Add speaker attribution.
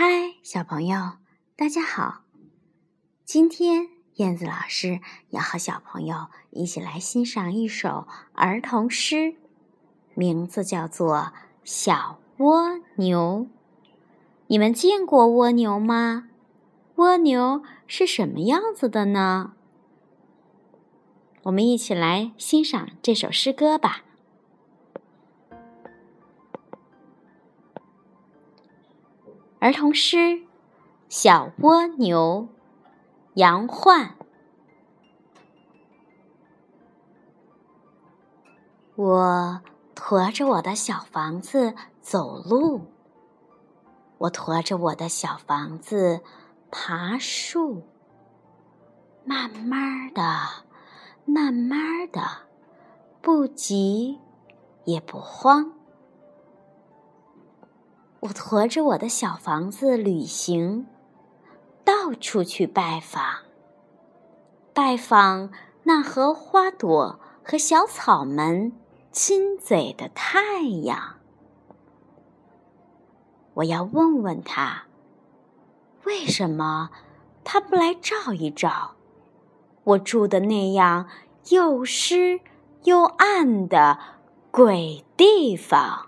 Speaker 1: 嗨，小朋友，大家好！今天燕子老师要和小朋友一起来欣赏一首儿童诗，名字叫做《小蜗牛》。你们见过蜗牛吗？蜗牛是什么样子的呢？我们一起来欣赏这首诗歌吧。儿童诗《小蜗牛》，杨焕。我驮着我的小房子走路，我驮着我的小房子爬树，慢慢的，慢慢的，不急也不慌。我驮着我的小房子旅行，到处去拜访，拜访那和花朵和小草们亲嘴的太阳。我要问问他，为什么他不来照一照我住的那样又湿又暗的鬼地方？